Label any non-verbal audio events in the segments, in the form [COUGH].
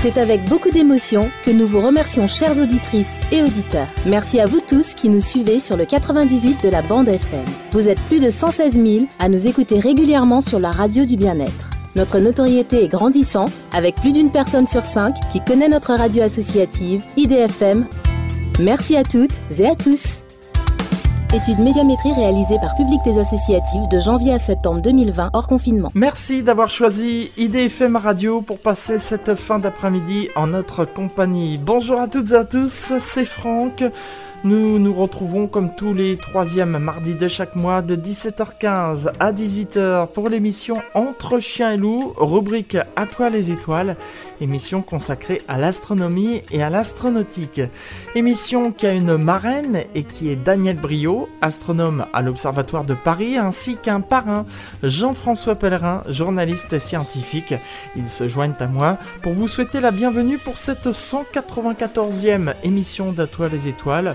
C'est avec beaucoup d'émotion que nous vous remercions chères auditrices et auditeurs. Merci à vous tous qui nous suivez sur le 98 de la bande FM. Vous êtes plus de 116 000 à nous écouter régulièrement sur la radio du bien-être. Notre notoriété est grandissante avec plus d'une personne sur cinq qui connaît notre radio associative IDFM. Merci à toutes et à tous. Étude médiamétrie réalisée par Public des Associatives de janvier à septembre 2020 hors confinement. Merci d'avoir choisi IDFM Radio pour passer cette fin d'après-midi en notre compagnie. Bonjour à toutes et à tous, c'est Franck. Nous nous retrouvons comme tous les troisièmes mardis de chaque mois de 17h15 à 18h pour l'émission Entre chiens et loups, rubrique À toi les étoiles, émission consacrée à l'astronomie et à l'astronautique. Émission qui a une marraine et qui est Daniel Brio, astronome à l'Observatoire de Paris, ainsi qu'un parrain, Jean-François Pellerin, journaliste scientifique. Ils se joignent à moi pour vous souhaiter la bienvenue pour cette 194e émission d'À toi les étoiles.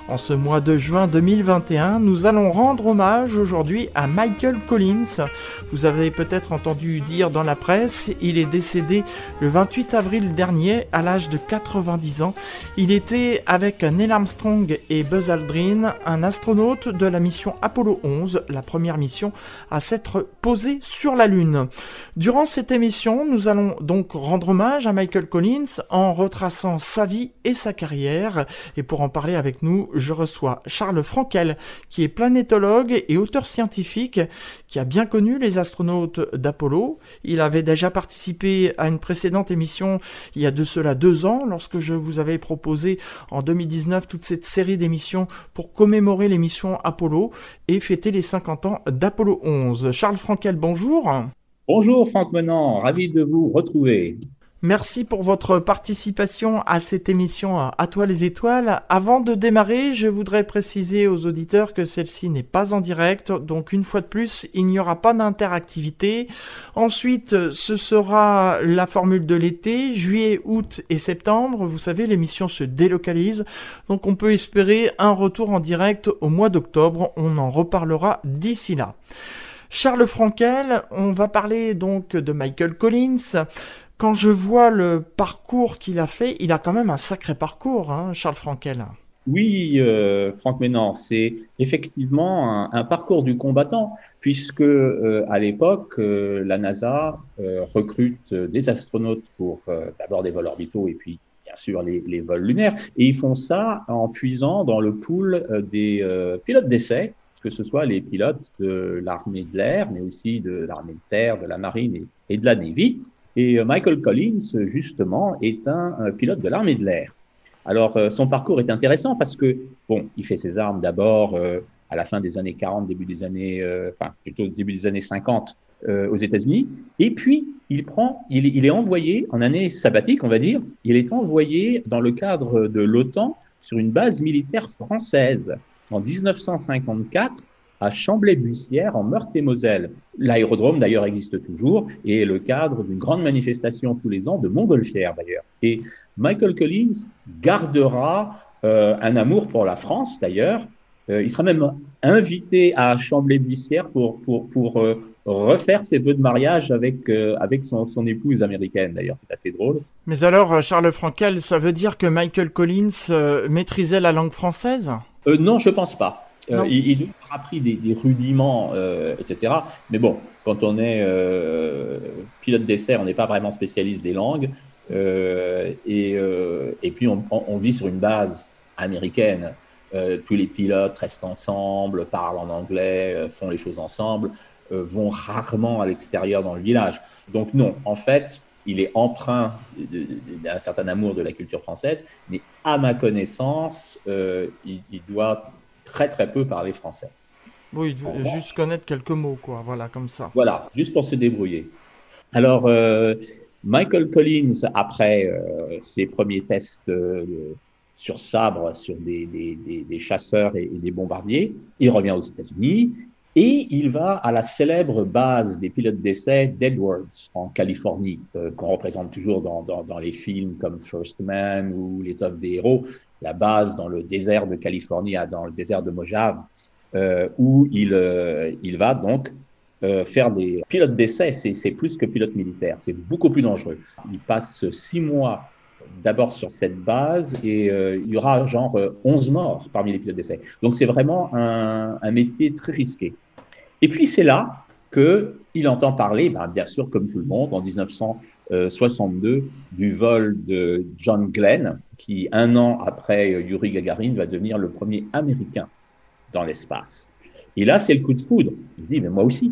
En ce mois de juin 2021, nous allons rendre hommage aujourd'hui à Michael Collins. Vous avez peut-être entendu dire dans la presse, il est décédé le 28 avril dernier à l'âge de 90 ans. Il était avec Neil Armstrong et Buzz Aldrin, un astronaute de la mission Apollo 11, la première mission à s'être posée sur la Lune. Durant cette émission, nous allons donc rendre hommage à Michael Collins en retraçant sa vie et sa carrière. Et pour en parler avec nous, je reçois Charles Frankel, qui est planétologue et auteur scientifique, qui a bien connu les astronautes d'Apollo. Il avait déjà participé à une précédente émission il y a de cela deux ans, lorsque je vous avais proposé en 2019 toute cette série d'émissions pour commémorer l'émission Apollo et fêter les 50 ans d'Apollo 11. Charles Frankel, bonjour. Bonjour Franck Menant, ravi de vous retrouver. Merci pour votre participation à cette émission À toi les étoiles. Avant de démarrer, je voudrais préciser aux auditeurs que celle-ci n'est pas en direct, donc une fois de plus, il n'y aura pas d'interactivité. Ensuite, ce sera la formule de l'été, juillet, août et septembre. Vous savez, l'émission se délocalise, donc on peut espérer un retour en direct au mois d'octobre. On en reparlera d'ici là. Charles Frankel, on va parler donc de Michael Collins quand je vois le parcours qu'il a fait, il a quand même un sacré parcours, hein, Charles Frankel. Oui, euh, Franck Ménard, c'est effectivement un, parcours du combattant, puisque euh, à l'époque, euh, la NASA recrute des astronautes pour d'abord des vols orbitaux et puis bien sûr les, les, vols lunaires, et ils font ça en puisant dans le pool des pilotes d'essai, que ce soit les pilotes de l'armée de l'air, mais aussi de l'armée de terre, de la marine et, et de la Navy. Et euh, Michael Collins, justement, est un, pilote de l'armée de l'air. Alors, euh, son parcours est intéressant parce que, bon, il fait ses armes d'abord euh, à la fin des années 40, début des années, enfin, plutôt début des années 50 aux États-Unis. Et puis, il prend, il, il, est envoyé en année sabbatique, on va dire, il est envoyé dans le cadre de l'OTAN sur une base militaire française en 1954 à Chamblay-Buissière en Meurthe-et-Moselle. L'aérodrome d'ailleurs existe toujours et est le cadre d'une grande manifestation tous les ans de montgolfière d'ailleurs. Et Michael Collins gardera euh, un amour pour la France d'ailleurs. Euh, il sera même invité à Chamblay-Buissière pour, pour, pour euh, refaire ses vœux de mariage avec, avec son, son épouse américaine. D'ailleurs, c'est assez drôle. Mais alors, Charles Frankel, ça veut dire que Michael Collins maîtrisait la langue française? Non, je pense pas. Euh, il, il, a appris des, des rudiments, euh, etc. Mais bon, quand on est euh, pilote d'essai, on n'est pas vraiment spécialiste des langues. Et, et, puis, on, on, vit sur une base américaine. tous les pilotes restent ensemble, parlent en anglais, font les choses ensemble, vont rarement à l'extérieur dans le village. Donc non, en fait, il est empreint d'un certain amour de la culture française, mais à ma connaissance, il, il doit très très peu parler français. Oui, juste connaître quelques mots, quoi, voilà, comme ça. Voilà, juste pour se débrouiller. Alors, euh, Michael Collins, après euh, ses premiers tests euh, sur sabre, sur des, des, des, chasseurs et, des bombardiers, il revient aux États-Unis et il va à la célèbre base des pilotes d'essai d'Edwards en Californie, qu'on représente toujours dans, dans, dans, les films comme First Man ou Top des héros la base dans le désert de Californie, dans le désert de Mojave, euh, où il, euh, il va donc euh, faire des pilotes d'essai, c'est plus que pilote militaire, c'est beaucoup plus dangereux. Il passe six mois d'abord sur cette base et euh, il y aura genre 11 morts parmi les pilotes d'essai. Donc c'est vraiment un, un, métier très risqué. Et puis c'est là qu'il entend parler, ben, bien sûr comme tout le monde, en 1962, du vol de John Glenn, qui un an après Yuri Gagarin va devenir le premier Américain dans l'espace. Et là, c'est le coup de foudre. Il dit, mais moi aussi.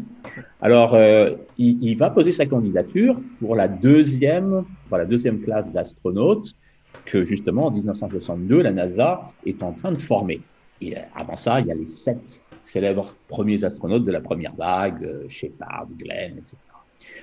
Alors, euh, il, il, va poser sa candidature pour la deuxième, pour deuxième classe d'astronautes que justement en 1962, la NASA est en train de former. Et euh, avant ça, il y a les sept célèbres premiers astronautes de la première vague, euh, Shepard, Glenn, etc.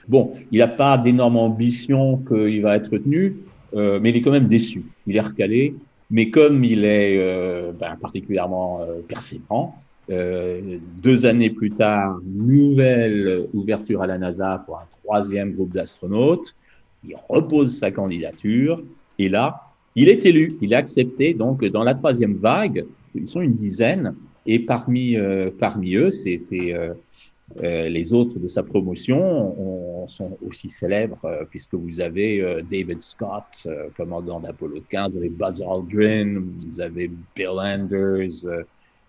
Bon, il n'a pas d'énorme ambition qu'il va être retenu, euh, mais il est quand même déçu. Il est recalé, mais comme il est euh, ben, particulièrement euh, persévérant, euh, deux années plus tard, nouvelle ouverture à la NASA pour un troisième groupe d'astronautes. Il repose sa candidature et là, il est élu. Il est accepté. Donc, dans la troisième vague, ils sont une dizaine et parmi, euh, parmi eux, c'est euh, les autres de sa promotion on, sont aussi célèbres puisque vous avez David Scott, commandant d'Apollo 15, vous avez Buzz Aldrin, vous avez Bill Anders,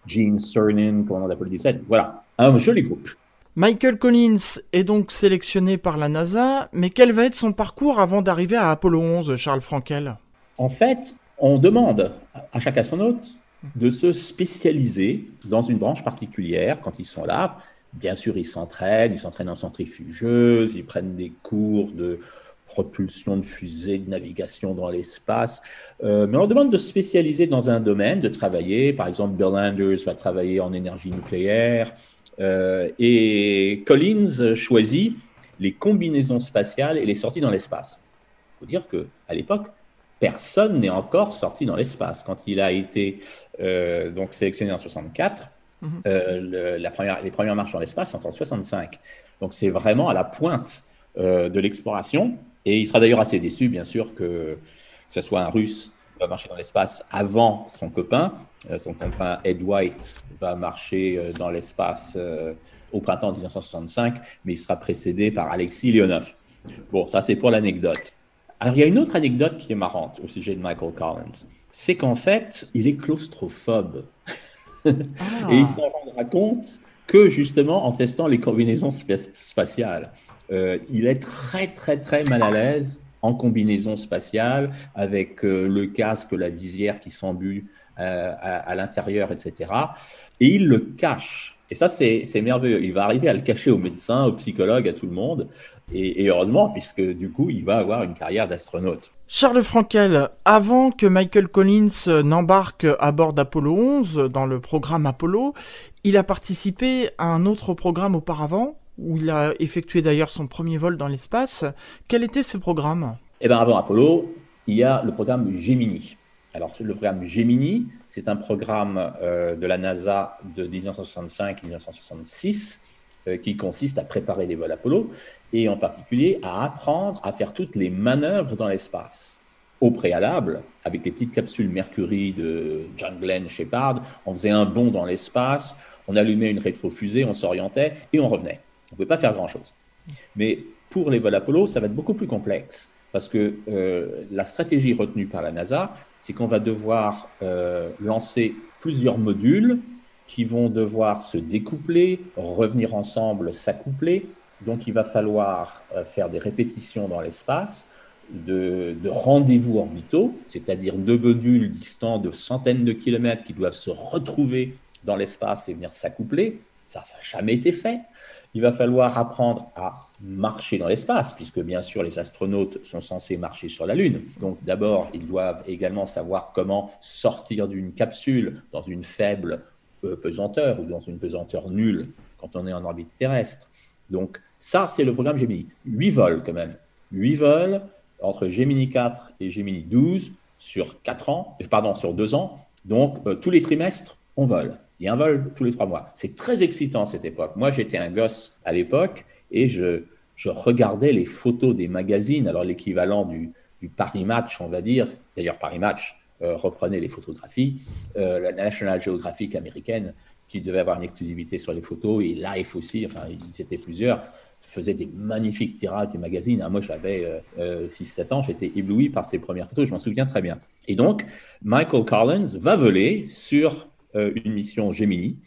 Gene Cernan, commandant d'Apollo 17. Voilà, un joli groupe. Michael Collins est donc sélectionné par la NASA, mais quel va être son parcours avant d'arriver à Apollo 11, Charles Frankel? En fait, on demande à chaque astronaute de se spécialiser dans une branche particulière quand ils sont là. Bien sûr, ils s'entraînent, ils s'entraînent en centrifugeuse, ils prennent des cours de propulsion de fusée, de navigation dans l'espace. Euh, mais on leur demande de se spécialiser dans un domaine, de travailler. Par exemple, Bill Anders va travailler en énergie nucléaire. Euh, et Collins choisit les combinaisons spatiales et les sorties dans l'espace. Il faut dire qu'à l'époque, personne n'est encore sorti dans l'espace. Quand il a été euh, donc sélectionné en 64, mm -hmm. euh, le, la première, les premières marches dans l'espace sont en 65. Donc c'est vraiment à la pointe de l'exploration. Et il sera d'ailleurs assez déçu, bien sûr, que, ce soit un Russe qui va marcher dans l'espace avant son copain. Euh, son copain Ed White va marcher euh, dans l'espace euh, au printemps 1965, mais il sera précédé par Alexis Leonov. Bon, ça c'est pour l'anecdote. Alors, il y a une autre anecdote qui est marrante au sujet de Michael Collins. C'est qu'en fait, il est claustrophobe. Ah. [LAUGHS] Et il s'en rendra compte que, justement, en testant les combinaisons spatiales, euh, il est très, très, très mal à l'aise en combinaison spatiale, avec euh, le casque, la visière qui s'embue euh, à, l'intérieur, etc. Et il le cache. Et ça, c'est merveilleux. Il va arriver à le cacher aux médecins, aux psychologues, à tout le monde. Et, et heureusement, puisque du coup, il va avoir une carrière d'astronaute. Charles Frankel, avant que Michael Collins n'embarque à bord d'Apollo 11 dans le programme Apollo, il a participé à un autre programme auparavant, où il a effectué d'ailleurs son premier vol dans l'espace. Quel était ce programme? Eh bien, avant Apollo, il y a le programme Gemini. Alors, le programme Gemini, c'est un programme euh, de la NASA de 1965-1966 euh, qui consiste à préparer les vols Apollo et en particulier à apprendre à faire toutes les manœuvres dans l'espace. Au préalable, avec les petites capsules Mercury de John Glenn Shepard, on faisait un bond dans l'espace, on allumait une rétrofusée, on s'orientait et on revenait. On ne pouvait pas faire grand-chose. Mais pour les vols Apollo, ça va être beaucoup plus complexe parce que euh, la stratégie retenue par la NASA, c'est qu'on va devoir euh, lancer plusieurs modules qui vont devoir se découpler, revenir ensemble, s'accoupler. Donc il va falloir euh, faire des répétitions dans l'espace de, de rendez-vous orbitaux, c'est-à-dire deux modules distants de centaines de kilomètres qui doivent se retrouver dans l'espace et venir s'accoupler. Ça, ça n'a jamais été fait. Il va falloir apprendre à marcher dans l'espace, puisque bien sûr les astronautes sont censés marcher sur la Lune. Donc d'abord, ils doivent également savoir comment sortir d'une capsule dans une faible euh, pesanteur ou dans une pesanteur nulle quand on est en orbite terrestre. Donc ça, c'est le programme Gemini. Huit vols quand même. Huit vols entre Gemini 4 et Gemini 12 sur quatre ans, euh, pardon, sur deux ans. Donc euh, tous les trimestres, on vole. Il y a un vol tous les trois mois. C'est très excitant cette époque. Moi, j'étais un gosse à l'époque et je, regardais les photos des magazines, alors l'équivalent du, Paris Match, on va dire. D'ailleurs, Paris Match euh, reprenait les photographies. Euh, la National Geographic américaine qui devait avoir une exclusivité sur les photos, et Life aussi, enfin, ils étaient plusieurs, faisaient des magnifiques tirages des magazines. Ah, moi, j'avais 6-7 ans, j'étais ébloui par ces premières photos, je m'en souviens très bien. Et donc, Michael Collins va voler sur une mission Gemini.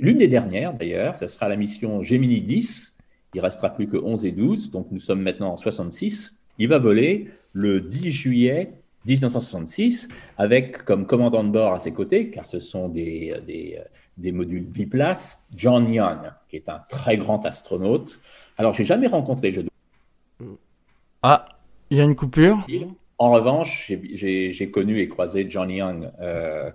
L'une des dernières, d'ailleurs, ce sera la mission Gemini 10. Il restera plus que 11 et 12, donc nous sommes maintenant en 66. Il va voler le 10 juillet 1966 avec comme commandant de bord à ses côtés, car ce sont des, des, des modules biplace, John Young, qui est un très grand astronaute. Alors, j'ai jamais rencontré, je Ah, il y a une coupure? En revanche, j'ai connu et croisé John Young, euh,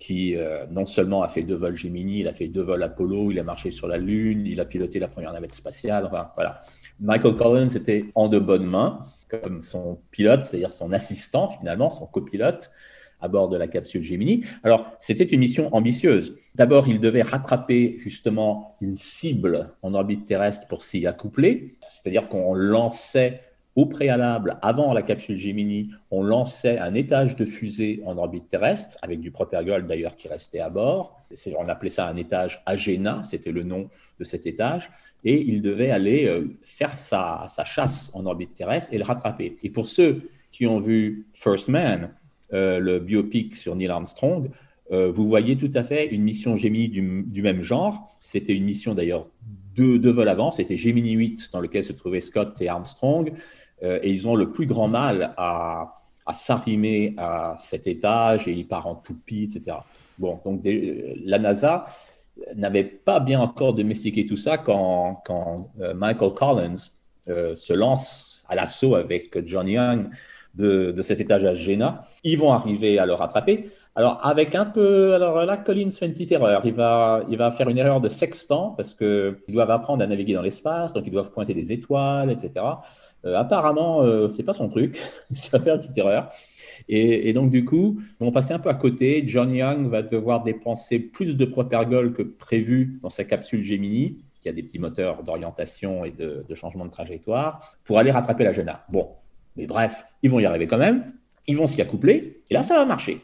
qui euh, non seulement a fait deux vols Gemini, il a fait deux vols Apollo, il a marché sur la Lune, il a piloté la première navette spatiale, enfin voilà. Michael Collins était en de bonnes mains, comme son pilote, c'est-à-dire son assistant finalement, son copilote à bord de la capsule Gemini. Alors, c'était une mission ambitieuse. D'abord, il devait rattraper justement une cible en orbite terrestre pour s'y accoupler, c'est-à-dire qu'on lançait au préalable, avant la capsule Gemini, on lançait un étage de fusée en orbite terrestre, avec du Propergold d'ailleurs qui restait à bord. On appelait ça un étage Agena, c'était le nom de cet étage. Et il devait aller euh, faire sa, chasse en orbite terrestre et le rattraper. Et pour ceux qui ont vu First Man, euh, le biopic sur Neil Armstrong, euh, vous voyez tout à fait une mission Gemini du, même genre. C'était une mission d'ailleurs deux, vols avant, c'était Gemini 8 dans lequel se trouvaient Scott et Armstrong. Euh, et ils ont le plus grand mal à, s'arrimer à cet étage et il part en toupie, etc. Bon, donc la NASA n'avait pas bien encore domestiqué tout ça quand, quand euh, Michael Collins euh, se lance à l'assaut avec John Young de, de, cet étage à Jena. Ils vont arriver à le rattraper. Alors, avec un peu. Alors là, Collins fait une petite erreur. Il va, il va faire une erreur de sextant parce qu'ils doivent apprendre à naviguer dans l'espace, donc ils doivent pointer des étoiles, etc. Euh, apparemment, euh, c'est pas son truc. [LAUGHS] Il va faire une petite erreur. Et, donc, du coup, ils vont passer un peu à côté. John Young va devoir dépenser plus de propergol que prévu dans sa capsule Gemini, qui a des petits moteurs d'orientation et de, changement de trajectoire, pour aller rattraper la Jena. Bon, mais bref, ils vont y arriver quand même. Ils vont s'y accoupler. Et là, ça va marcher.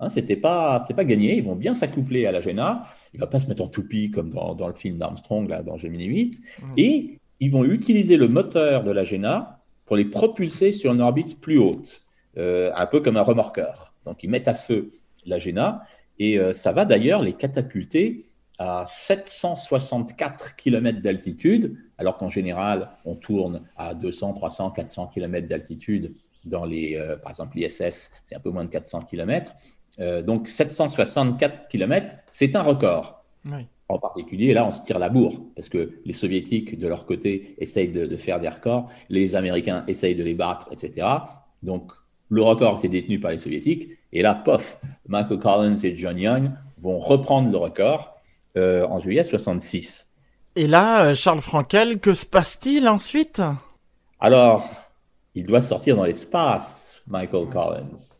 Hein, c'était pas, c'était pas gagné. Ils vont bien s'accoupler à la Jena. Il va pas se mettre en toupie comme dans, dans le film d'Armstrong, là, dans Gemini 8. Mmh. Et ils vont utiliser le moteur de la GENA pour les propulser sur une orbite plus haute, euh, un peu comme un remorqueur. Donc, ils mettent à feu la GENA et euh, ça va d'ailleurs les catapulter à 764 km d'altitude, alors qu'en général, on tourne à 200, 300, 400 km d'altitude dans les, euh, par exemple, l'ISS, c'est un peu moins de 400 km. Donc, 764 km, c'est un record. Oui. En particulier, là, on se tire la bourre, parce que les soviétiques, de leur côté, essayent de, faire des records, les Américains essayent de les battre, etc. Donc, le record était détenu par les soviétiques, et là, pof, Michael Collins et John Young vont reprendre le record euh, en juillet 66. Et là, euh, Charles Frankel, que se passe-t-il ensuite? Alors, il doit sortir dans l'espace, Michael Collins.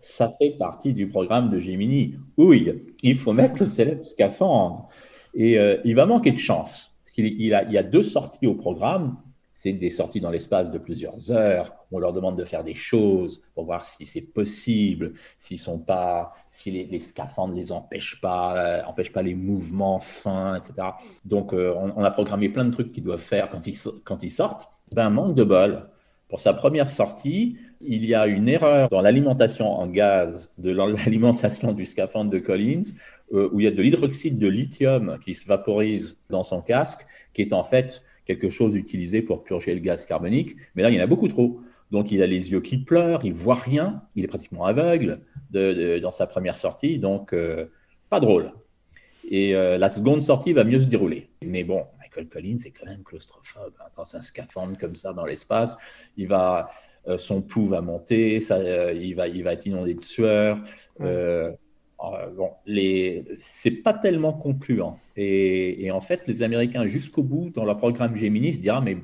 Ça fait partie du programme de Gemini. Oui, il faut mettre le célèbre scaphandre. Et euh, il va manquer de chance. Il, y a deux sorties au programme. C'est des sorties dans l'espace de plusieurs heures. On leur demande de faire des choses pour voir si c'est possible, s'ils sont pas, si les, les scaphandres les empêchent pas, euh, empêchent pas les mouvements fins, etc. Donc, euh, on, a programmé plein de trucs qu'ils doivent faire quand ils, quand ils sortent. Ben, manque de bol. Pour sa première sortie, il y a une erreur dans l'alimentation en gaz de [LAUGHS] l'alimentation du scaphandre de Collins, euh, où il y a de l'hydroxyde de lithium qui se vaporise dans son casque, qui est en fait quelque chose utilisé pour purger le gaz carbonique. Mais là, il y en a beaucoup trop. Donc, il a les yeux qui pleurent, il voit rien, il est pratiquement aveugle dans sa première sortie, donc euh, pas drôle. Et euh, la seconde sortie va mieux se dérouler. Mais bon, Michael Collins est quand même claustrophobe. Hein, dans un scaphandre comme ça dans l'espace, il va, euh, son pouls va monter, ça, euh, il, va, il va être inondé de sueur. Euh, bon, les, c'est pas tellement concluant. Et, en fait, les Américains, jusqu'au bout, dans leur programme Gemini, se disent ah, mais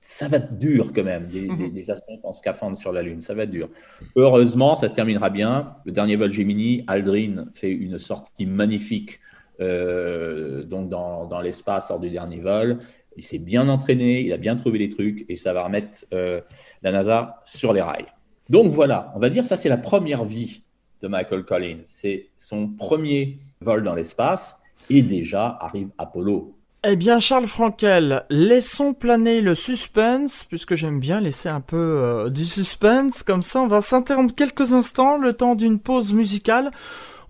ça va être dur quand même, des, mhm. des, astronautes en scaphandre sur la Lune, ça va être dur. Heureusement, ça se terminera bien. Le dernier vol Gemini, Aldrin fait une sortie magnifique donc dans, dans l'espace lors du dernier vol il s'est bien entraîné, il a bien trouvé les trucs et ça va remettre euh, la NASA sur les rails. Donc voilà, on va dire ça c'est la première vie de Michael Collins. C'est son premier vol dans l'espace et déjà arrive Apollo. Eh bien, Charles Frankel, laissons planer le suspense, puisque j'aime bien laisser un peu euh, du suspense. Comme ça, on va s'interrompre quelques instants, le temps d'une pause musicale.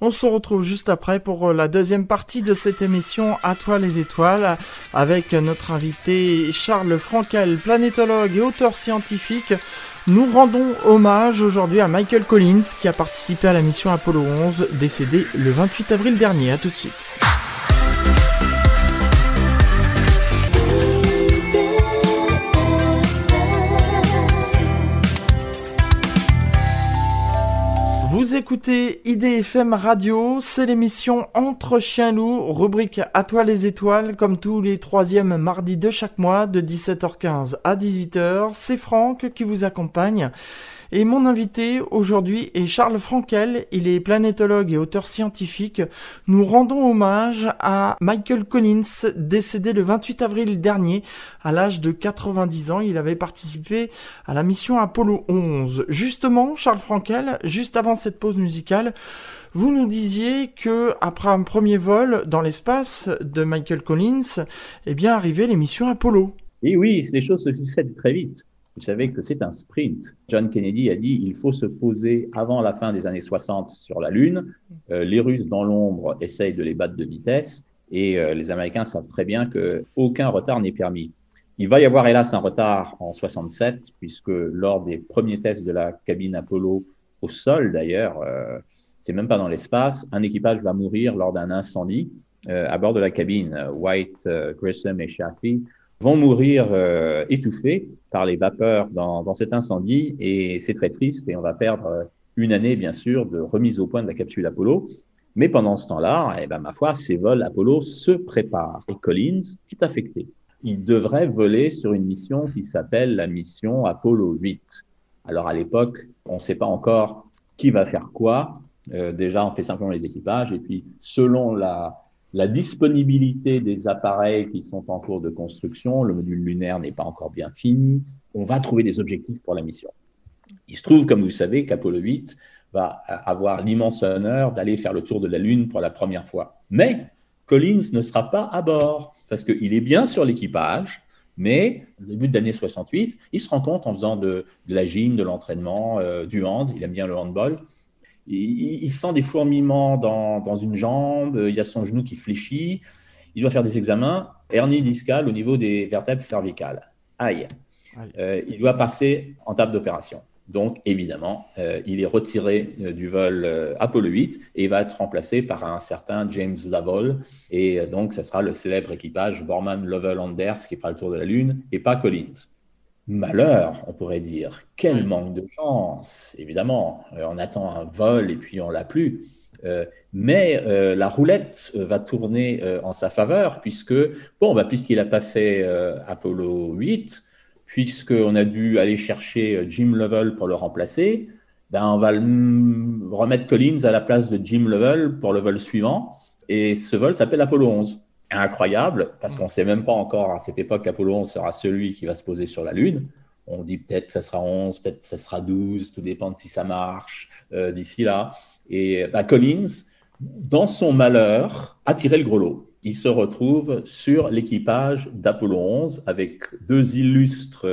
On se retrouve juste après pour euh, la deuxième partie de cette émission À toi les étoiles, avec notre invité Charles Frankel, planétologue et auteur scientifique. Nous rendons hommage aujourd'hui à Michael Collins, qui a participé à la mission Apollo 11, décédé le 28 avril dernier. À tout de suite. Vous écoutez IDFM Radio, c'est l'émission Entre chiens loups, rubrique À toi les étoiles, comme tous les troisièmes mardis de chaque mois, de 17h15 à 18h. C'est Franck qui vous accompagne. Et mon invité aujourd'hui est Charles Frankel, il est planétologue et auteur scientifique. Nous rendons hommage à Michael Collins, décédé le 28 avril dernier à l'âge de 90 ans. Il avait participé à la mission Apollo 11. Justement, Charles Frankel, juste avant cette pause musicale, vous nous disiez que après un premier vol dans l'espace de Michael Collins, eh bien arrivait les missions Apollo. Et oui, les choses se succèdent très vite. Vous savez que c'est un sprint. John Kennedy a dit il faut se poser avant la fin des années 60 sur la Lune. Euh, les Russes dans l'ombre essayent de les battre de vitesse et euh, les Américains savent très bien qu'aucun retard n'est permis. Il va y avoir hélas un retard en 67 puisque lors des premiers tests de la cabine Apollo au sol d'ailleurs, euh, c'est même pas dans l'espace, un équipage va mourir lors d'un incendie à bord de la cabine. White, Grissom et Chaffee vont mourir euh, étouffés par les vapeurs dans, dans cet incendie et c'est très triste et on va perdre euh, une année bien sûr de remise au point de la capsule Apollo. Mais pendant ce temps-là, eh ben, ma foi, ces vols Apollo se préparent et Collins est affecté. Il devrait voler sur une mission qui s'appelle la mission Apollo 8. Alors à l'époque, on ne sait pas encore qui va faire quoi. Euh, déjà, on fait simplement les équipages et puis selon la, la disponibilité des appareils qui sont en cours de construction, le module lunaire n'est pas encore bien fini, on va trouver des objectifs pour la mission. Il se trouve, comme vous savez, qu'Apollo 8 va avoir l'immense honneur d'aller faire le tour de la Lune pour la première fois. Mais Collins ne sera pas à bord, parce qu'il est bien sur l'équipage, mais au début de l'année 68, il se rend compte en faisant de, la gym, de l'entraînement, euh, du hand, il aime bien le handball, il, sent des fourmillements dans, une jambe, il y a son genou qui fléchit, il doit faire des examens, hernie discale au niveau des vertèbres cervicales. Aïe. Euh, il doit passer en table d'opération. Donc, évidemment, euh, il est retiré euh, du vol Apollo 8 et il va être remplacé par un certain James Lovell. Et donc, ce sera le célèbre équipage Borman Lovell Anders qui fera le tour de la Lune et pas Collins malheur, on pourrait dire. Quel manque de chance, évidemment. Euh, on attend un vol et puis on l'a plus. Euh, mais euh, la roulette va tourner en sa faveur puisque, bon, bah, puisqu'il n'a pas fait Apollo 8, puisqu'on a dû aller chercher Jim Lovell pour le remplacer, ben, on va remettre Collins à la place de Jim Lovell pour le vol suivant. Et ce vol s'appelle Apollo 11 incroyable, parce qu'on ne sait même pas encore à cette époque Apollo 11 sera celui qui va se poser sur la Lune. On dit peut-être que ça sera 11, peut-être que ça sera 12, tout dépend de si ça marche euh, d'ici là. Et bah, Collins, dans son malheur, a tiré le gros lot. Il se retrouve sur l'équipage d'Apollo 11 avec deux illustres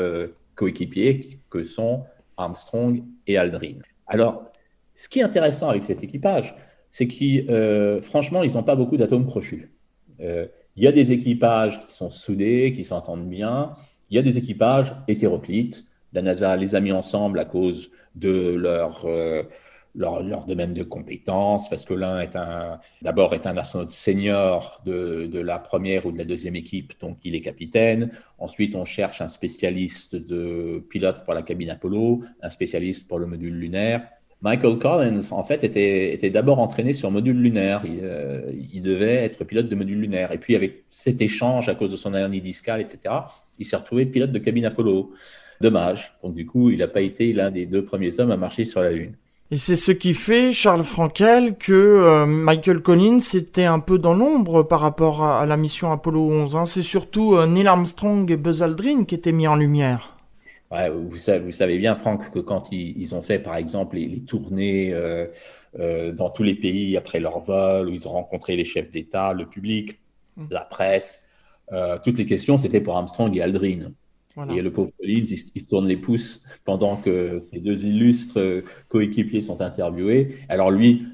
coéquipiers que sont Armstrong et Aldrin. Alors, ce qui est intéressant avec cet équipage, c'est qu'ils, euh, franchement, ils n'ont pas beaucoup d'atomes crochus. Euh, il y a des équipages qui sont soudés, qui s'entendent bien. Il y a des équipages hétéroclites. La NASA les a mis ensemble à cause de leur, euh, leur, leur, domaine de compétences, parce que l'un est un, d'abord est un astronaute senior de, de, la première ou de la deuxième équipe, donc il est capitaine. Ensuite, on cherche un spécialiste de pilote pour la cabine Apollo, un spécialiste pour le module lunaire. Michael Collins, en fait, était, était d'abord entraîné sur module lunaire. Euh, il, devait être pilote de module lunaire. Et puis, avec cet échange à cause de son hernie discale, etc., il s'est retrouvé pilote de cabine Apollo. Dommage. Donc, du coup, il n'a pas été l'un des deux premiers hommes à marcher sur la Lune. Et c'est ce qui fait, Charles Frankel, que euh, Michael Collins était un peu dans l'ombre par rapport à, la mission Apollo 11. Hein. C'est surtout euh, Neil Armstrong et Buzz Aldrin qui étaient mis en lumière. Vous, savez, bien, Franck, que quand ils, ont fait, par exemple, les, tournées euh, euh, dans tous les pays après leur vol, où ils ont rencontré les chefs d'État, le public, mm. la presse, euh, toutes les questions, c'était pour Armstrong et Aldrin. Et le pauvre Collins, il, tourne les pouces pendant que ces deux illustres coéquipiers sont interviewés. Alors lui,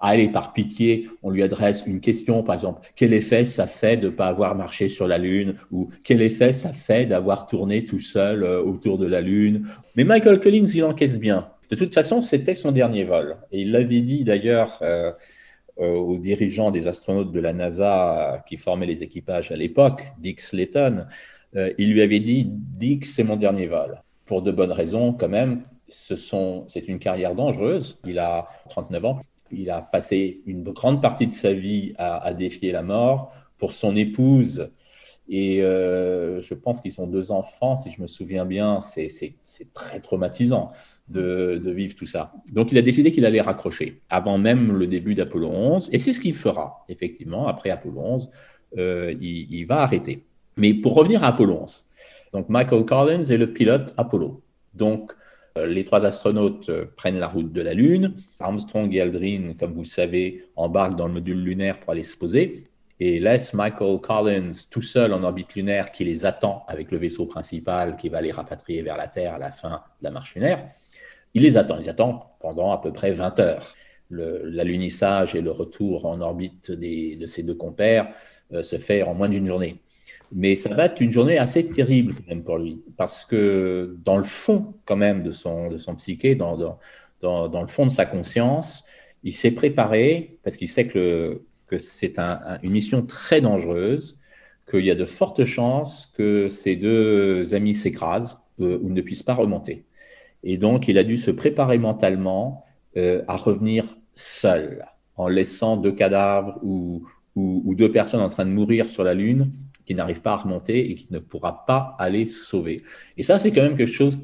allez, par pitié, on lui adresse une question, par exemple, quel effet ça fait de ne pas avoir marché sur la Lune Ou quel effet ça fait d'avoir tourné tout seul euh, autour de la Lune Mais Michael Collins, il encaisse bien. De toute façon, c'était son dernier vol. Et il l'avait dit d'ailleurs euh, euh, aux dirigeants des astronautes de la NASA qui formaient les équipages à l'époque, Dick Slayton, euh, il lui avait dit Dick, c'est mon dernier vol. Pour de bonnes raisons, quand même. C'est une carrière dangereuse. Il a 39 ans. Il a passé une grande partie de sa vie à, défier la mort. Pour son épouse, et euh, je pense qu'ils ont deux enfants, si je me souviens bien, c'est très traumatisant de, vivre tout ça. Donc il a décidé qu'il allait raccrocher avant même le début d'Apollo 11, et c'est ce qu'il fera, effectivement, après Apollo 11, euh, il, va arrêter. Mais pour revenir à Apollo 11, donc Michael Collins est le pilote Apollo. Donc les trois astronautes euh, prennent la route de la Lune. Armstrong et Aldrin, comme vous le savez, embarquent dans le module lunaire pour aller se poser et laissent Michael Collins tout seul en orbite lunaire qui les attend avec le vaisseau principal qui va les rapatrier vers la Terre à la fin de la marche lunaire. Il les attend, ils attendent pendant à peu près 20 heures. L'alunissage et le retour en orbite de ces deux compères euh, se fait en moins d'une journée. Mais ça va être une journée assez terrible même pour lui, parce que dans le fond quand même de son, de son psyché, dans, dans, dans, le fond de sa conscience, il s'est préparé, parce qu'il sait que, que c'est une mission très dangereuse, qu'il y a de fortes chances que ses deux amis s'écrasent euh, ou ne puissent pas remonter. Et donc, il a dû se préparer mentalement euh, à revenir seul, en laissant deux cadavres ou, ou, deux personnes en train de mourir sur la Lune qui n'arrive pas à remonter et qui ne pourra pas aller sauver. Et ça, c'est quand même quelque chose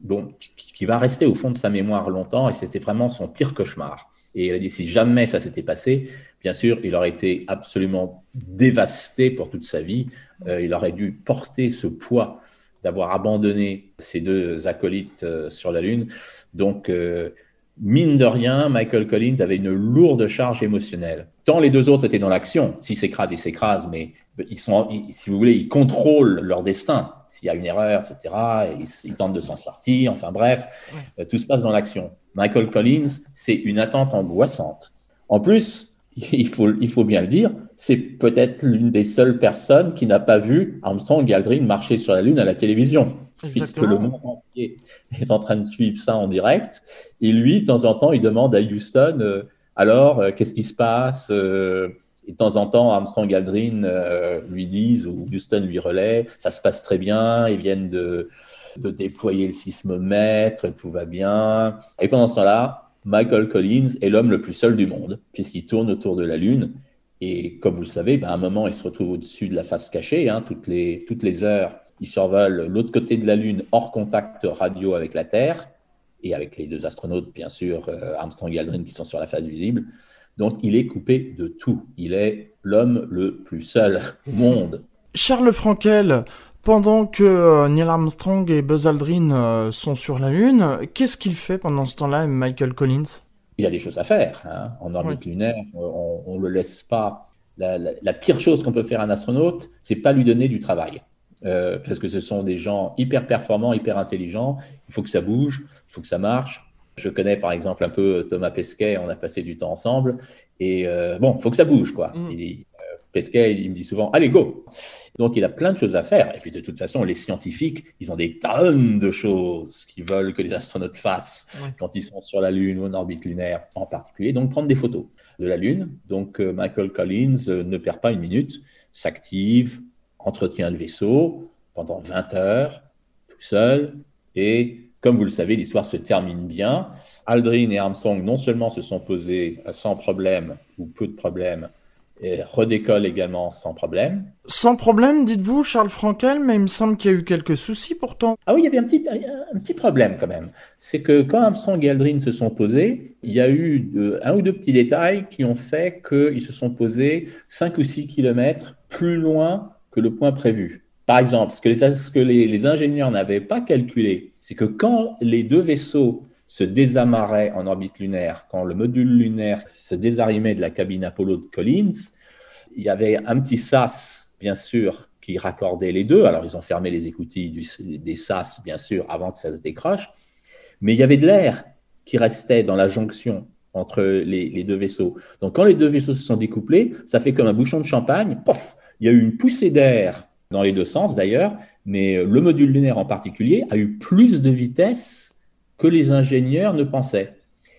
bon, qui va rester au fond de sa mémoire longtemps, et c'était vraiment son pire cauchemar. Et il a dit, si jamais ça s'était passé, bien sûr, il aurait été absolument dévasté pour toute sa vie. Euh, il aurait dû porter ce poids d'avoir abandonné ses deux acolytes euh, sur la Lune. Donc, euh, mine de rien, Michael Collins avait une lourde charge émotionnelle. Tant les deux autres étaient dans l'action, s'ils s'écrasent, ils s'écrasent, mais ils sont, si vous voulez, ils contrôlent leur destin. S'il y a une erreur, etc., ils, tentent de s'en sortir. Enfin bref, euh, tout se passe dans l'action. Michael Collins, c'est une attente angoissante. En plus, [LAUGHS] il faut, il faut bien le dire, c'est peut-être l'une des seules personnes qui n'a pas vu Armstrong et Aldrin marcher sur la Lune à la télévision puisque le monde entier est en train de suivre ça en direct. Et lui, de temps en temps, il demande à Houston, euh, alors, euh, qu'est-ce qui se passe euh, Et de temps en temps, Armstrong et Aldrin lui disent, ou Houston lui relaie, ça se passe très bien, ils viennent de, de déployer le sismomètre, tout va bien. Et pendant ce temps-là, Michael Collins est l'homme le plus seul du monde, puisqu'il tourne autour de la Lune. Et comme vous le savez, ben, à un moment, il se retrouve au-dessus de la face cachée, hein, toutes, les, toutes les heures il survole l'autre côté de la Lune hors contact radio avec la Terre et avec les deux astronautes, bien sûr, euh, Armstrong et Aldrin, qui sont sur la face visible. Donc, il est coupé de tout. Il est l'homme le plus seul au monde. Charles Frankel, pendant que euh, Neil Armstrong et Buzz Aldrin euh, sont sur la Lune, qu'est-ce qu'il fait pendant ce temps-là, Michael Collins? Il a des choses à faire. Hein. En orbite lunaire, on ne le laisse pas. La, la pire chose qu'on peut faire à un astronaute, c'est pas lui donner du travail. Euh, parce que ce sont des gens hyper performants, hyper intelligents. Il faut que ça bouge, il faut que ça marche. Je connais par exemple un peu Thomas Pesquet, on a passé du temps ensemble. Et euh, bon, il faut que ça bouge, quoi. Mm. Euh, Pesquet, il me dit souvent, allez, go Donc, il a plein de choses à faire. Et puis, de toute façon, les scientifiques, ils ont des tonnes de choses qu'ils veulent que les astronautes fassent quand ils sont sur la Lune ou en orbite lunaire en particulier. Donc, prendre des photos de la Lune. Donc, Michael Collins ne perd pas une minute, s'active, entretient le vaisseau pendant 20 heures, tout seul. Et comme vous le savez, l'histoire se termine bien. Aldrin et Armstrong non seulement se sont posés sans problème ou peu de problème, et redécollent également sans problème. Sans problème, dites-vous, Charles Frankel, mais il me semble qu'il y a eu quelques soucis pourtant. Ah oui, il y avait un petit, un petit problème quand même. C'est que quand Armstrong et Aldrin se sont posés, il y a eu un ou deux petits détails qui ont fait qu'ils se sont posés 5 ou 6 kilomètres plus loin que le point prévu. Par exemple, ce que les, ce que les, ingénieurs n'avaient pas calculé, c'est que quand les deux vaisseaux se désamarraient en orbite lunaire, quand le module lunaire se désarrimait de la cabine Apollo de Collins, il y avait un petit sas, bien sûr, qui raccordait les deux. Alors, ils ont fermé les écoutilles des sas, bien sûr, avant que ça se décroche. Mais il y avait de l'air qui restait dans la jonction entre les, les, deux vaisseaux. Donc, quand les deux vaisseaux se sont découplés, ça fait comme un bouchon de champagne. Pof Il y a eu une poussée d'air dans les deux sens d'ailleurs, mais le module lunaire en particulier a eu plus de vitesse que les ingénieurs ne pensaient.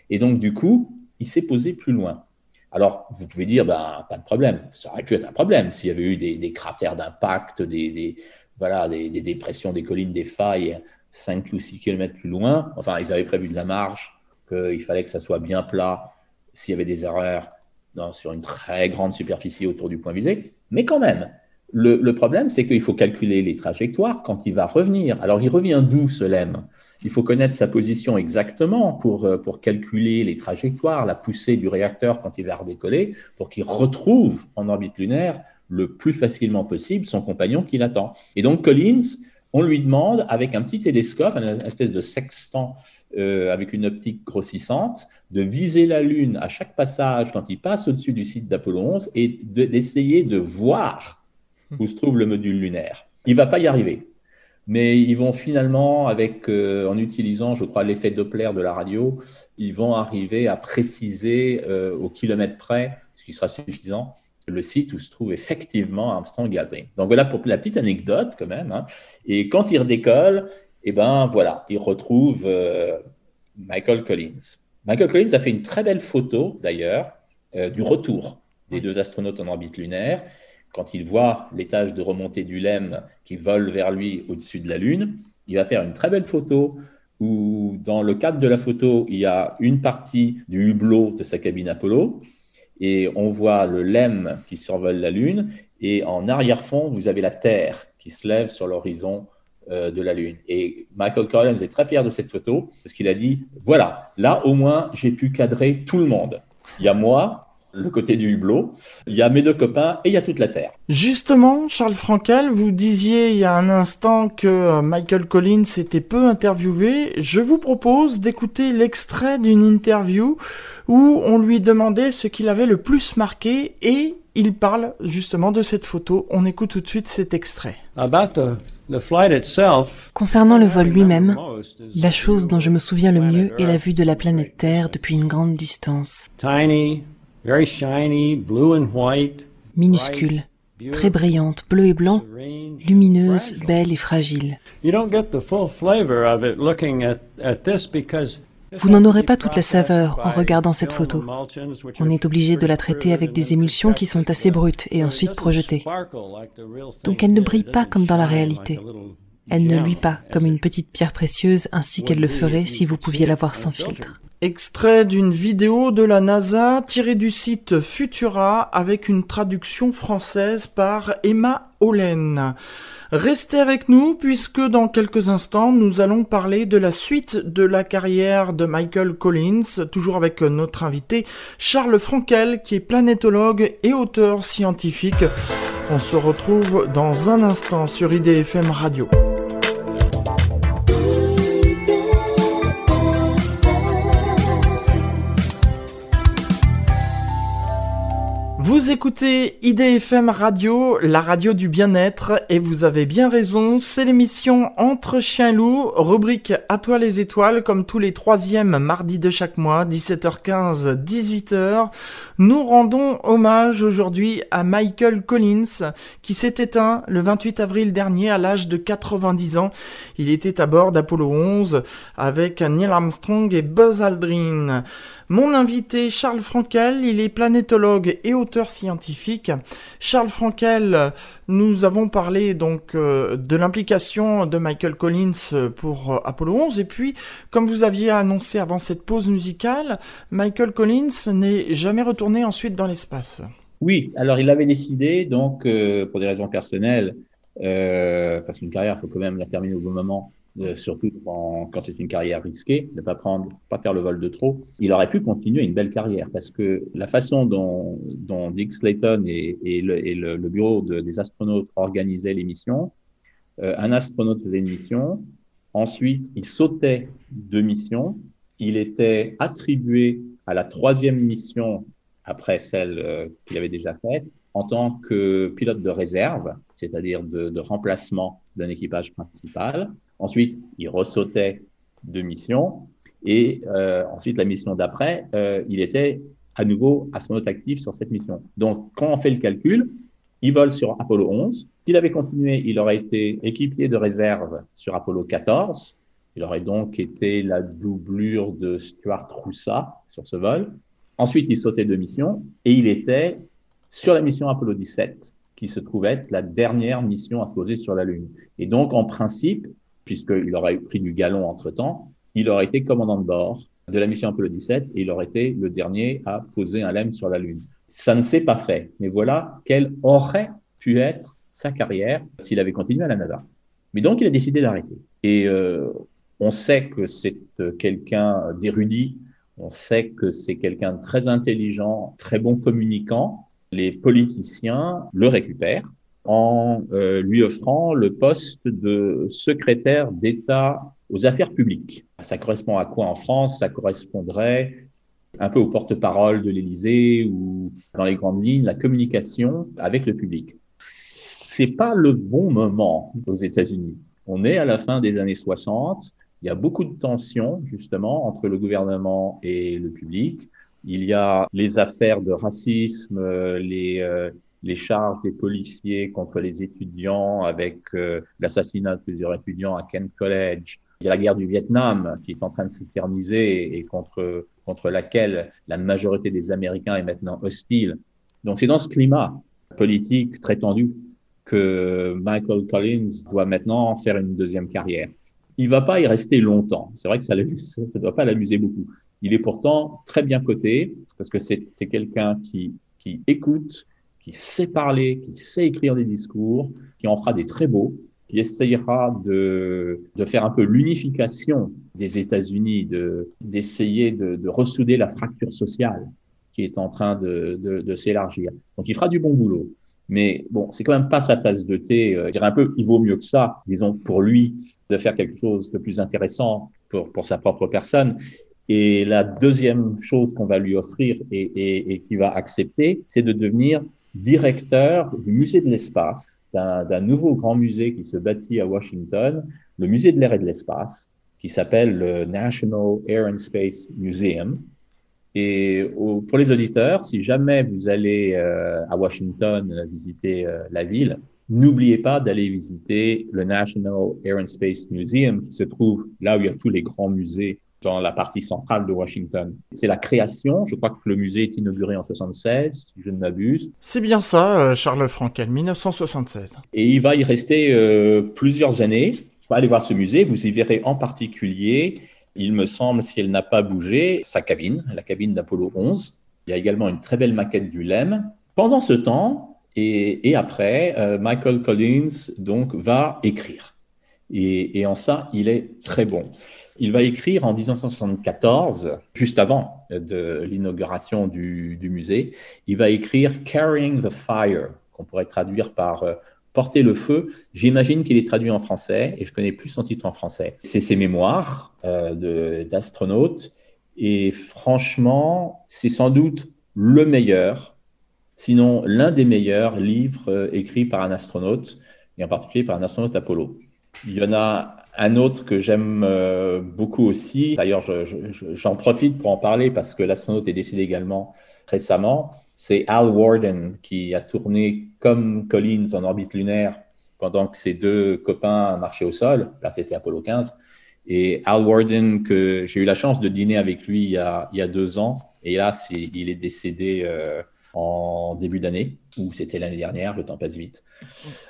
Et donc, du coup, il s'est posé plus loin. Alors, vous pouvez dire, ben, pas de problème. Ça aurait pu être un problème s'il y avait eu des, cratères d'impact, des, voilà, des, dépressions, des collines, des failles 5 ou 6 km plus loin. Enfin, ils avaient prévu de la marge, qu'il fallait que ça soit bien plat s'il y avait des erreurs sur une très grande superficie autour du point visé. Mais quand même, le, problème, c'est qu'il faut calculer les trajectoires quand il va revenir. Alors, il revient d'où ce LEM Il faut connaître sa position exactement pour, euh, pour calculer les trajectoires, la poussée du réacteur quand il va redécoller, pour qu'il retrouve en orbite lunaire le plus facilement possible son compagnon qui l'attend. Et donc, Collins, on lui demande, avec un petit télescope, une espèce de sextant euh, avec une optique grossissante, de viser la Lune à chaque passage quand il passe au-dessus du site d'Apollo 11 et d'essayer de voir où se trouve le module lunaire. Il va pas y arriver. Mais ils vont finalement, avec, euh, en utilisant, je crois, l'effet Doppler de la radio, ils vont arriver à préciser euh, au kilomètre près, ce qui sera suffisant, le site où se trouve effectivement Armstrong et Aldrin. Donc voilà pour la petite anecdote quand même. Hein. Et quand il redécolle, eh ben voilà, il retrouve euh, Michael Collins. Michael Collins a fait une très belle photo d'ailleurs du retour des deux astronautes en orbite lunaire quand il voit l'étage de remontée du LEM qui vole vers lui au-dessus de la Lune, il va faire une très belle photo où, dans le cadre de la photo, il y a une partie du hublot de sa cabine Apollo et on voit le LEM qui survole la Lune et en arrière-fond, vous avez la Terre qui se lève sur l'horizon euh, de la Lune. Et Michael Collins est très fier de cette photo parce qu'il a dit, voilà, là au moins j'ai pu cadrer tout le monde. Il y a moi, le côté du hublot. Il y a mes deux copains et il y a toute la Terre. Justement, Charles Frankel, vous disiez il y a un instant que euh, Michael Collins était peu interviewé. Je vous propose d'écouter l'extrait d'une interview où on lui demandait ce qu'il avait le plus marqué et il parle justement de cette photo. On écoute tout de suite cet extrait. Concernant le vol lui-même, la chose dont je me souviens le mieux est la vue de la planète Terre depuis une grande distance minuscule, très brillante, bleu et blanc, lumineuse, belle et fragile. Vous n'en aurez pas toute la saveur en regardant cette photo. On est obligé de la traiter avec des émulsions qui sont assez brutes et ensuite projetées. Donc elle ne brille pas comme dans la réalité. Elle ne luit pas comme une petite pierre précieuse ainsi qu'elle le ferait si vous pouviez la voir sans filtre. Extrait d'une vidéo de la NASA tirée du site Futura avec une traduction française par Emma Hollen. Restez avec nous puisque dans quelques instants nous allons parler de la suite de la carrière de Michael Collins, toujours avec notre invité Charles Frankel qui est planétologue et auteur scientifique. On se retrouve dans un instant sur IDFM Radio. Vous écoutez IDFM Radio, la radio du bien-être, et vous avez bien raison, c'est l'émission Entre chiens et loups, rubrique À toi les étoiles, comme tous les troisièmes mardis de chaque mois, 17h15, 18h. Nous rendons hommage aujourd'hui à Michael Collins, qui s'est éteint le 28 avril dernier à l'âge de 90 ans. Il était à bord d'Apollo 11 avec Neil Armstrong et Buzz Aldrin. Mon invité, Charles Frankel, il est planétologue et auteur scientifique. Charles Frankel, nous avons parlé donc euh, de l'implication de Michael Collins pour euh, Apollo 11 et puis, comme vous aviez annoncé avant cette pause musicale, Michael Collins n'est jamais retourné ensuite dans l'espace. Oui, alors il avait décidé, donc euh, pour des raisons personnelles, parce qu'une carrière, il faut quand même la terminer au bon moment, euh, surtout quand, c'est une carrière risquée, ne pas prendre, pas faire le vol de trop. Il aurait pu continuer une belle carrière parce que la façon dont, Dick Slayton et, le, bureau des astronautes organisaient l'émission, euh, un astronaute faisait une mission, ensuite il sautait de mission, il était attribué à la troisième mission après celle euh, qu'il avait déjà faite en tant que pilote de réserve, c'est-à-dire de, remplacement d'un équipage principal. Ensuite, il ressautait de mission et euh, ensuite la mission d'après, il était à nouveau astronaute actif sur cette mission. Donc, quand on fait le calcul, il vole sur Apollo 11. S'il avait continué, il aurait été équipier de réserve sur Apollo 14. Il aurait donc été la doublure de Stuart Roussa sur ce vol. Ensuite, il sautait de mission et il était sur la mission Apollo 17, qui se trouvait être la dernière mission à se poser sur la Lune. Et donc, en principe, puisqu'il aurait pris du galon entre-temps, il aurait été commandant de bord de la mission Apollo 17 et il aurait été le dernier à poser un lemme sur la Lune. Ça ne s'est pas fait. Mais voilà quelle aurait pu être sa carrière s'il avait continué à la NASA. Mais donc, il a décidé d'arrêter. Et euh, on sait que c'est euh, quelqu'un d'érudit, on sait que c'est quelqu'un de très intelligent, très bon communicant. Les politiciens le récupèrent en euh, lui offrant le poste de secrétaire d'État aux affaires publiques. Ça correspond à quoi en France? Ça correspondrait un peu au porte-parole de l'Élysée ou dans les grandes lignes, la communication avec le public. C'est pas le bon moment aux États-Unis. On est à la fin des années 60. Il y a beaucoup de tensions, justement, entre le gouvernement et le public. Il y a les affaires de racisme, les, euh, les charges des policiers contre les étudiants avec euh, l'assassinat de plusieurs étudiants à Kent College. Il y a la guerre du Vietnam qui est en train de s'éterniser et contre contre laquelle la majorité des Américains est maintenant hostile. Donc c'est dans ce climat politique très tendu que Michael Collins doit maintenant faire une deuxième carrière. Il va pas y rester longtemps. C'est vrai que ça ne doit pas l'amuser beaucoup. Il est pourtant très bien coté parce que c'est quelqu'un qui, qui écoute, qui sait parler, qui sait écrire des discours, qui en fera des très beaux qui essayera de, de faire un peu l'unification des États-Unis, de, d'essayer de, de, ressouder la fracture sociale qui est en train de, de, s'élargir. Donc il fera du bon boulot. Mais bon, c'est quand même pas sa tasse de thé. Euh, je dirais un peu, il vaut mieux que ça, disons, pour lui, de faire quelque chose de plus intéressant pour, pour sa propre personne. Et la deuxième chose qu'on va lui offrir et, et, et qu'il va accepter, c'est de devenir directeur du musée de l'espace d'un nouveau grand musée qui se bâtit à Washington, le musée de l'air et de l'espace, qui s'appelle le National Air and Space Museum. Et pour les auditeurs, si jamais vous allez euh, à Washington visiter euh, la ville, n'oubliez pas d'aller visiter le National Air and Space Museum, qui se trouve là où il y a tous les grands musées dans la partie centrale de Washington. C'est la création, je crois que le musée est inauguré en 76, si je ne m'abuse. C'est bien ça, euh, Charles Frankel, 1976. Et il va y rester euh, plusieurs années. Vous aller voir ce musée, vous y verrez en particulier, il me semble, si elle n'a pas bougé, sa cabine, la cabine d'Apollo 11. Il y a également une très belle maquette du LEM. Pendant ce temps, et, et après, euh, Michael Collins donc va écrire. Et, et en ça, il est très bon. Il va écrire en 1974, juste avant de l'inauguration du, musée, il va écrire Carrying the Fire, qu'on pourrait traduire par euh, Porter le feu. J'imagine qu'il est traduit en français et je connais plus son titre en français. C'est ses mémoires euh, d'astronaute et franchement, c'est sans doute le meilleur, sinon l'un des meilleurs livres euh, écrits par un astronaute et en particulier par un astronaute Apollo. Il y en a un autre que j'aime euh, beaucoup aussi, d'ailleurs j'en profite pour en parler parce que l'astronaute est décédé également récemment, c'est Al Warden qui a tourné comme Collins en orbite lunaire pendant que ses deux copains marchaient au sol. Là, c'était Apollo 15. Et Al Warden, que j'ai eu la chance de dîner avec lui il y a, deux ans, et là, il est décédé euh, en début d'année, ou c'était l'année dernière, le temps passe vite.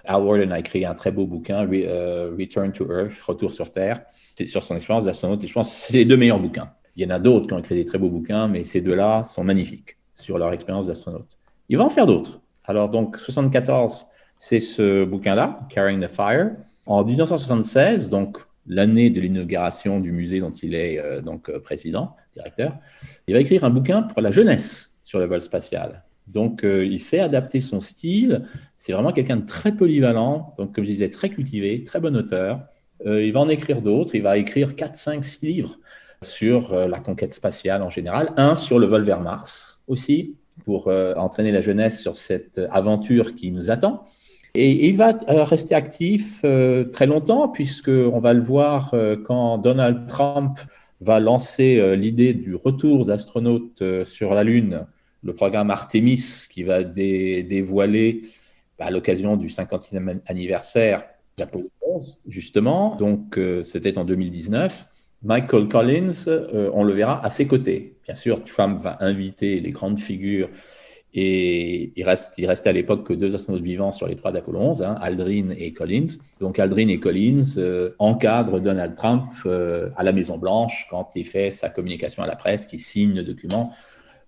Al Warden a écrit un très beau bouquin, euh, Return to Earth, Retour sur Terre, sur son expérience d'astronaute. Je pense que c'est les deux meilleurs bouquins. Il y en a d'autres qui ont écrit des très beaux bouquins, mais ces deux-là sont magnifiques sur leur expérience d'astronaute. Il va en faire d'autres. Alors, donc, 74, c'est ce bouquin-là, Carrying the Fire. En 1976, donc l'année de l'inauguration du musée dont il est euh, donc euh, président, directeur, il va écrire un bouquin pour la jeunesse sur le vol spatial Donc, euh, il sait adapter son style. C'est vraiment quelqu'un de très polyvalent, donc, comme je disais, très cultivé, très bon auteur. Euh, il va en écrire d'autres. Il va écrire 4, 5, 6 livres sur euh, la conquête spatiale en général. Un sur le vol vers Mars aussi, pour entraîner la jeunesse sur cette aventure qui nous attend. Et il va rester actif très longtemps, puisqu'on va le voir quand Donald Trump va lancer l'idée du retour d'astronautes sur la Lune le programme Artemis qui va dévoiler bah, à l'occasion du 50e anniversaire d'Apollo 11, justement. Donc, euh, c'était en 2019. Michael Collins, euh, on le verra à ses côtés. Bien sûr, Trump va inviter les grandes figures et il reste, il reste à l'époque que deux astronautes vivants sur les trois d'Apollo 11, hein, Aldrin et Collins. Donc Aldrin et Collins euh, encadrent Donald Trump à la Maison Blanche quand il fait sa communication à la presse, qui signe le document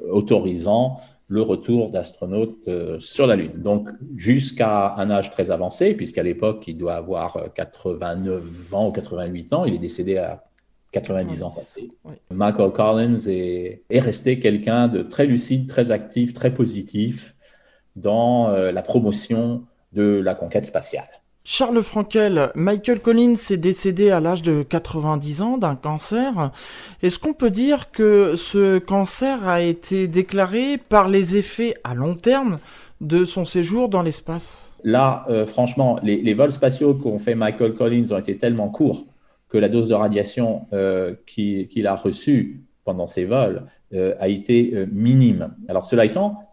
autorisant le retour d'astronautes euh, sur la Lune. Donc, jusqu'à un âge très avancé, puisqu'à l'époque, il doit avoir 89 ans ou 88 ans, il est décédé à 90 ans passés. Michael Collins est, est resté quelqu'un de très lucide, très actif, très positif dans euh, la promotion de la conquête spatiale. Charles Frankel, Michael Collins est décédé à l'âge de 90 ans d'un cancer. Est-ce qu'on peut dire que ce cancer a été déclaré par les effets à long terme de son séjour dans l'espace? Là, euh, franchement, les, vols spatiaux qu'ont fait Michael Collins ont été tellement courts que la dose de radiation euh, qu'il a reçue pendant ces vols euh, a été minime. Alors cela étant,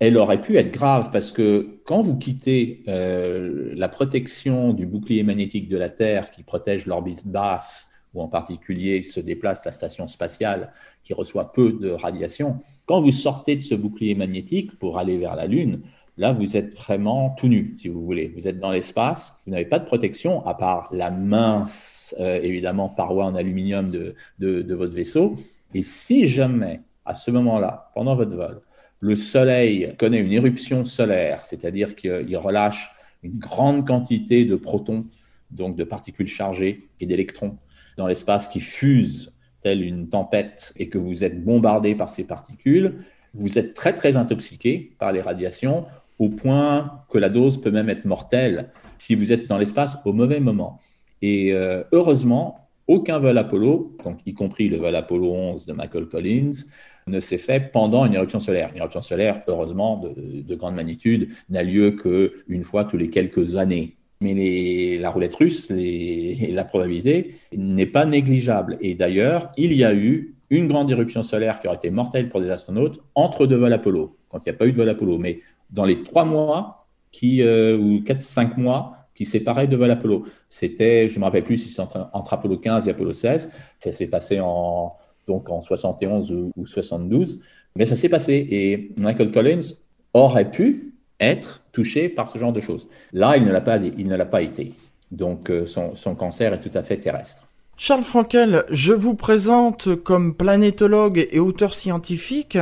elle aurait pu être grave parce que quand vous quittez euh, la protection du bouclier magnétique de la Terre qui protège l'orbite basse, ou en particulier se déplace la station spatiale qui reçoit peu de radiation, quand vous sortez de ce bouclier magnétique pour aller vers la Lune, là vous êtes vraiment tout nu, si vous voulez. Vous êtes dans l'espace, vous n'avez pas de protection à part la mince, euh, évidemment, paroi en aluminium de, de votre vaisseau. Et si jamais, à ce moment-là, pendant votre vol, le Soleil connaît une éruption solaire, c'est-à-dire qu'il relâche une grande quantité de protons, donc de particules chargées et d'électrons dans l'espace qui fusent telle une tempête et que vous êtes bombardé par ces particules, vous êtes très très intoxiqué par les radiations au point que la dose peut même être mortelle si vous êtes dans l'espace au mauvais moment. Et euh, heureusement, aucun vol Apollo, donc y compris le vol Apollo 11 de Michael Collins, ne s'est fait pendant une éruption solaire. Une éruption solaire, heureusement, de, grande magnitude, n'a lieu qu'une fois tous les quelques années. Mais la roulette russe, la probabilité n'est pas négligeable. Et d'ailleurs, il y a eu une grande éruption solaire qui aurait été mortelle pour des astronautes entre deux vols Apollo, quand il n'y a pas eu de vol Apollo. Mais dans les trois mois, euh, ou quatre, cinq mois, qui séparaient deux vols Apollo. C'était, je ne me rappelle plus si c'est entre, Apollo 15 et Apollo 16. Ça s'est passé en, donc en 71 ou, 72. Mais ça s'est passé et Michael Collins aurait pu être touché par ce genre de choses. Là, il ne l'a pas, il ne l'a pas été. Donc euh, son, son cancer est tout à fait terrestre. Charles Frankel, je vous présente comme planétologue et auteur scientifique.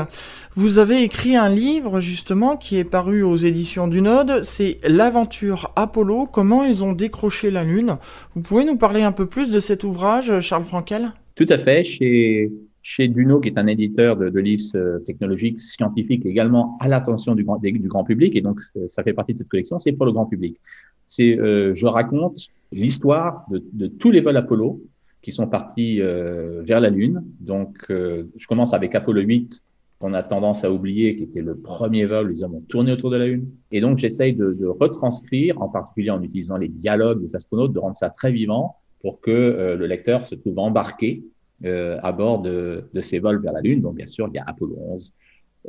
Vous avez écrit un livre justement qui est paru aux éditions du Node, c'est L'aventure Apollo, comment ils ont décroché la Lune. Vous pouvez nous parler un peu plus de cet ouvrage, Charles Frankel? Tout à fait. Chez, chez Duno, qui est un éditeur de, livres euh, technologiques, scientifiques, également à l'attention du grand, public, et donc ça fait partie de cette collection, c'est pour le grand public. C'est, euh, je raconte l'histoire de, tous les vols Apollo qui sont partis euh, vers la Lune. Donc, euh, je commence avec Apollo 8, qu'on a tendance à oublier, qui était le premier vol, les hommes ont tourné autour de la Lune. Et donc, j'essaye de, retranscrire, en particulier en utilisant les dialogues des astronautes, de rendre ça très vivant pour que euh, le lecteur se trouve embarqué à bord de, ces vols vers la Lune. Donc, bien sûr, il y a Apollo 11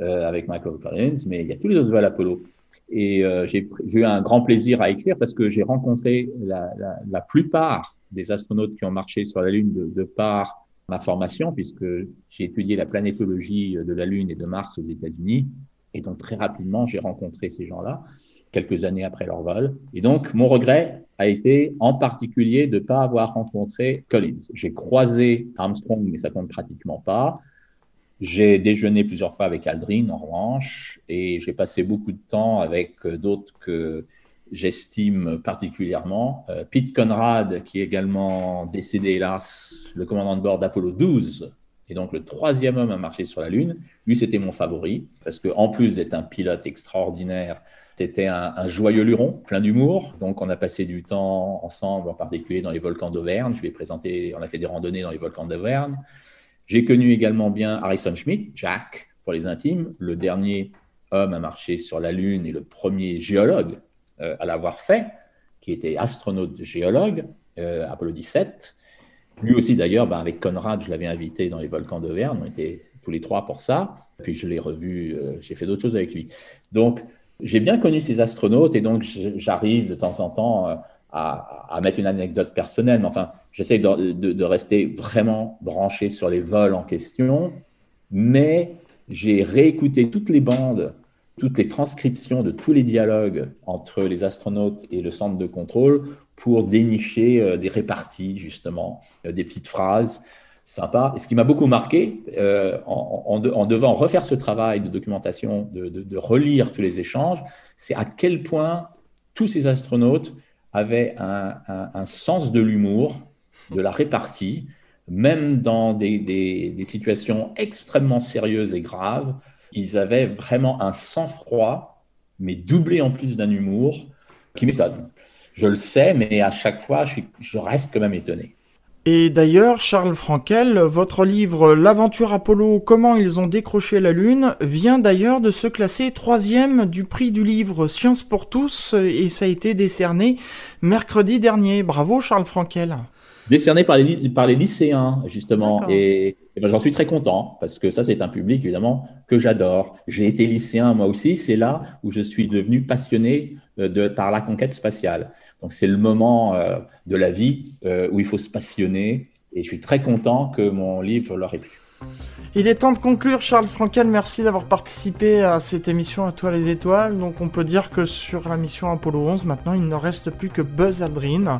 euh, avec Michael Collins, mais il y a tous les autres vols Apollo. Et j'ai eu un grand plaisir à écrire parce que j'ai rencontré la, la, la, plupart des astronautes qui ont marché sur la Lune de, par ma formation, puisque j'ai étudié la planétologie de la Lune et de Mars aux États-Unis. Et donc, très rapidement, j'ai rencontré ces gens-là quelques années après leur vol. Et donc, mon regret a été en particulier de ne pas avoir rencontré Collins. J'ai croisé Armstrong, mais ça compte pratiquement pas. J'ai déjeuné plusieurs fois avec Aldrin, en revanche, et j'ai passé beaucoup de temps avec euh, d'autres que j'estime particulièrement. Euh, Pete Conrad, qui est également décédé, hélas, le commandant de bord d'Apollo 12, et donc le troisième homme à marcher sur la Lune. Lui, c'était mon favori, parce qu'en plus d'être un pilote extraordinaire, c'était un, joyeux luron, plein d'humour. Donc, on a passé du temps ensemble, en particulier dans les volcans d'Auvergne. Je vais présenter, on a fait des randonnées dans les volcans d'Auvergne. J'ai connu également bien Harrison Schmitt, Jack, pour les intimes, le dernier homme à marcher sur la Lune et le premier géologue à l'avoir fait, qui était astronaute géologue, euh, Apollo 17. Lui aussi, d'ailleurs, ben, avec Conrad, je l'avais invité dans les volcans d'Auvergne. On était tous les trois pour ça. Puis je l'ai revu, euh, j'ai fait d'autres choses avec lui. Donc, j'ai bien connu ces astronautes et donc j'arrive de temps en temps euh, à, mettre une anecdote personnelle. Mais enfin, j'essaie de, de, rester vraiment branché sur les vols en question. Mais j'ai réécouté toutes les bandes, toutes les transcriptions de tous les dialogues entre les astronautes et le centre de contrôle pour dénicher euh, des réparties, justement, euh, des petites phrases sympas. Et ce qui m'a beaucoup marqué, euh, en, devant refaire ce travail de documentation, de, relire tous les échanges, c'est à quel point tous ces astronautes avaient un, sens de l'humour, de la répartie, même dans des, des, situations extrêmement sérieuses et graves. Ils avaient vraiment un sang-froid, mais doublé en plus d'un humour qui m'étonne je le sais, mais à chaque fois, je, reste quand même étonné. Et d'ailleurs, Charles Frankel, votre livre L'aventure Apollo, comment ils ont décroché la Lune, vient d'ailleurs de se classer troisième du prix du livre Science pour tous, et ça a été décerné mercredi dernier. Bravo Charles Frankel. Décerné par les, par les lycéens, justement. Et, ben, j'en suis très content, parce que ça, c'est un public, évidemment, que j'adore. J'ai été lycéen, moi aussi. C'est là où je suis devenu passionné euh, de, par la conquête spatiale. Donc c'est le moment euh, de la vie euh, où il faut se passionner et je suis très content que mon livre leur ait plu. Il est temps de conclure, Charles Frankel. Merci d'avoir participé à cette émission à toi les étoiles. Donc, on peut dire que sur la mission Apollo 11, maintenant, il ne reste plus que Buzz Aldrin.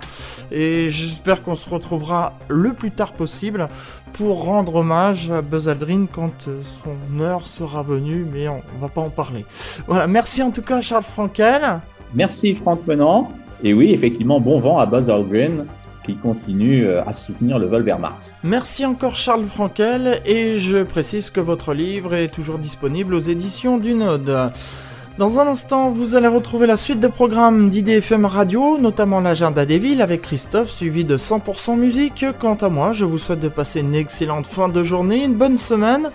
Et j'espère qu'on se retrouvera le plus tard possible pour rendre hommage à Buzz Aldrin quand son heure sera venue. Mais on, va pas en parler. Voilà. Merci en tout cas, Charles Frankel. Merci Franck Menant. Et oui, effectivement, bon vent à Buzz Aldrin qui continue euh, à soutenir le vol vers Mars. Merci encore Charles Frankel et je précise que votre livre est toujours disponible aux éditions du Node. Dans un instant, vous allez retrouver la suite de programmes d'IDFM Radio, notamment l'agenda des villes avec Christophe, suivi de 100% musique. Quant à moi, je vous souhaite de passer une excellente fin de journée, une bonne semaine.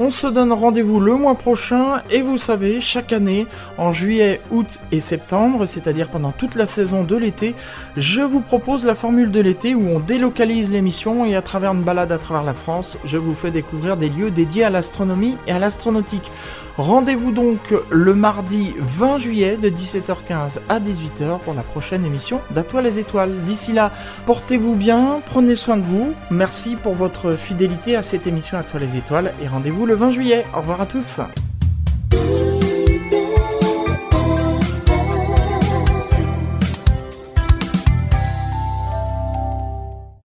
On se donne rendez-vous le mois prochain et vous savez, chaque année, en juillet, août et septembre, c'est-à-dire pendant toute la saison de l'été, je vous propose la formule de l'été où on délocalise l'émission et à travers une balade à travers la France, je vous fais découvrir des lieux dédiés à l'astronomie et à l'astronautique. Rendez-vous donc le mardi 20 juillet de 17h15 à 18h pour la prochaine émission d'Atoile les étoiles. D'ici là, portez-vous bien, prenez soin de vous. Merci pour votre fidélité à cette émission À les étoiles et rendez-vous le 20 juillet. Au revoir à tous.